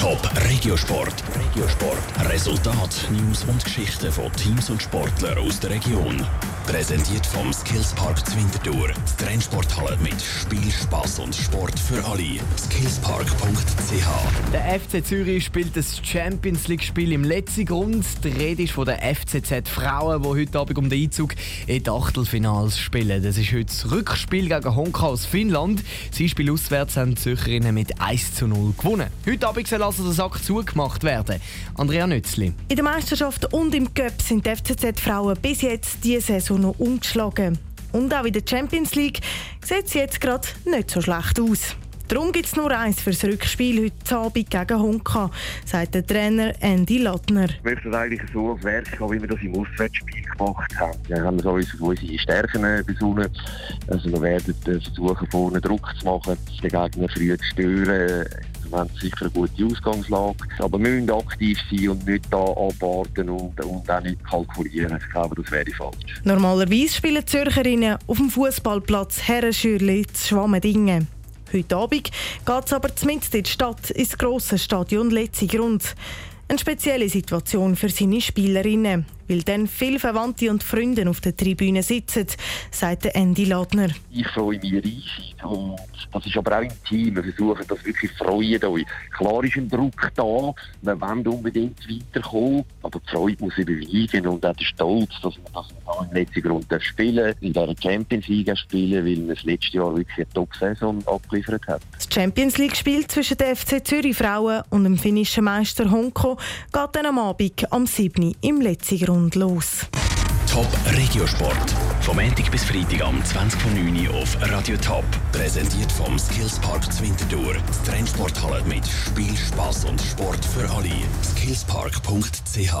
Top Regiosport. Regiosport. Resultat, News und Geschichten von Teams und Sportlern aus der Region. Präsentiert vom Skillspark Zwintertour. Die Trennsporthalle mit Spiel, Spass und Sport für alle. Skillspark.ch. Der FC Zürich spielt das Champions League-Spiel im letzten Grund. Die Rede ist von den FCZ Frauen, die heute Abend um den Einzug in die Achtelfinals spielen. Das ist heute das Rückspiel gegen Honka aus Finnland. Sie spielen auswärts, haben die Zürcherinnen mit 1 zu 0 gewonnen. Heute Abend soll also der Sack zugemacht werden. Andrea Nützli. In der Meisterschaft und im Cup sind die FCZ-Frauen bis jetzt diese Saison noch umgeschlagen. Und auch in der Champions League sieht es jetzt gerade nicht so schlecht aus. Darum gibt es nur eins für das Rückspiel heute Abend gegen Honka, sagt der Trainer Andy Lattner. Wir möchten eigentlich so als Werk haben, wie wir das im Auswärtsspiel gemacht haben. Dann haben wir sowieso unsere Stärken äh, besonnen. Also wir werden äh, versuchen, vorne Druck zu machen, den Gegner früh zu stören. Wir haben sicher eine gute Ausgangslage, aber wir müssen aktiv sein und nicht da abwarten und, und auch nicht kalkulieren. Ich glaube, das wäre falsch. Normalerweise spielen Zürcherinnen auf dem Fußballplatz Herrenschürli zu Schwammendingen. Heute Abend geht es aber zumindest in die Stadt, ins grosse Stadion Letzigrund. Eine spezielle Situation für seine Spielerinnen, weil dann viele Verwandte und Freunde auf der Tribüne sitzen, sagt Andy Ladner. Ich freue mich riesig und das ist aber auch im Team. Wir versuchen das wirklich freuen euch. Klar ist ein Druck da, wir wollen unbedingt weiterkommen, aber die Freude muss überwiegen und auch der Stolz, dass wir, dass wir da im letzten Grund spielen in dieser Champions League spielen, weil wir das letzte Jahr wirklich eine Top-Saison abgeliefert haben. Das Champions League-Spiel zwischen der FC Zürich Frauen und dem finnischen Meister Honko geht dann am Abend am 7. im Letzigrund los. Top Regiosport. Vom Montag bis Freitag am 20.09 Uhr auf Radio Top. Präsentiert vom Skillspark Zwintertour. Die Trennsporthalle mit Spiel, Spass und Sport für alle. Skillspark.ch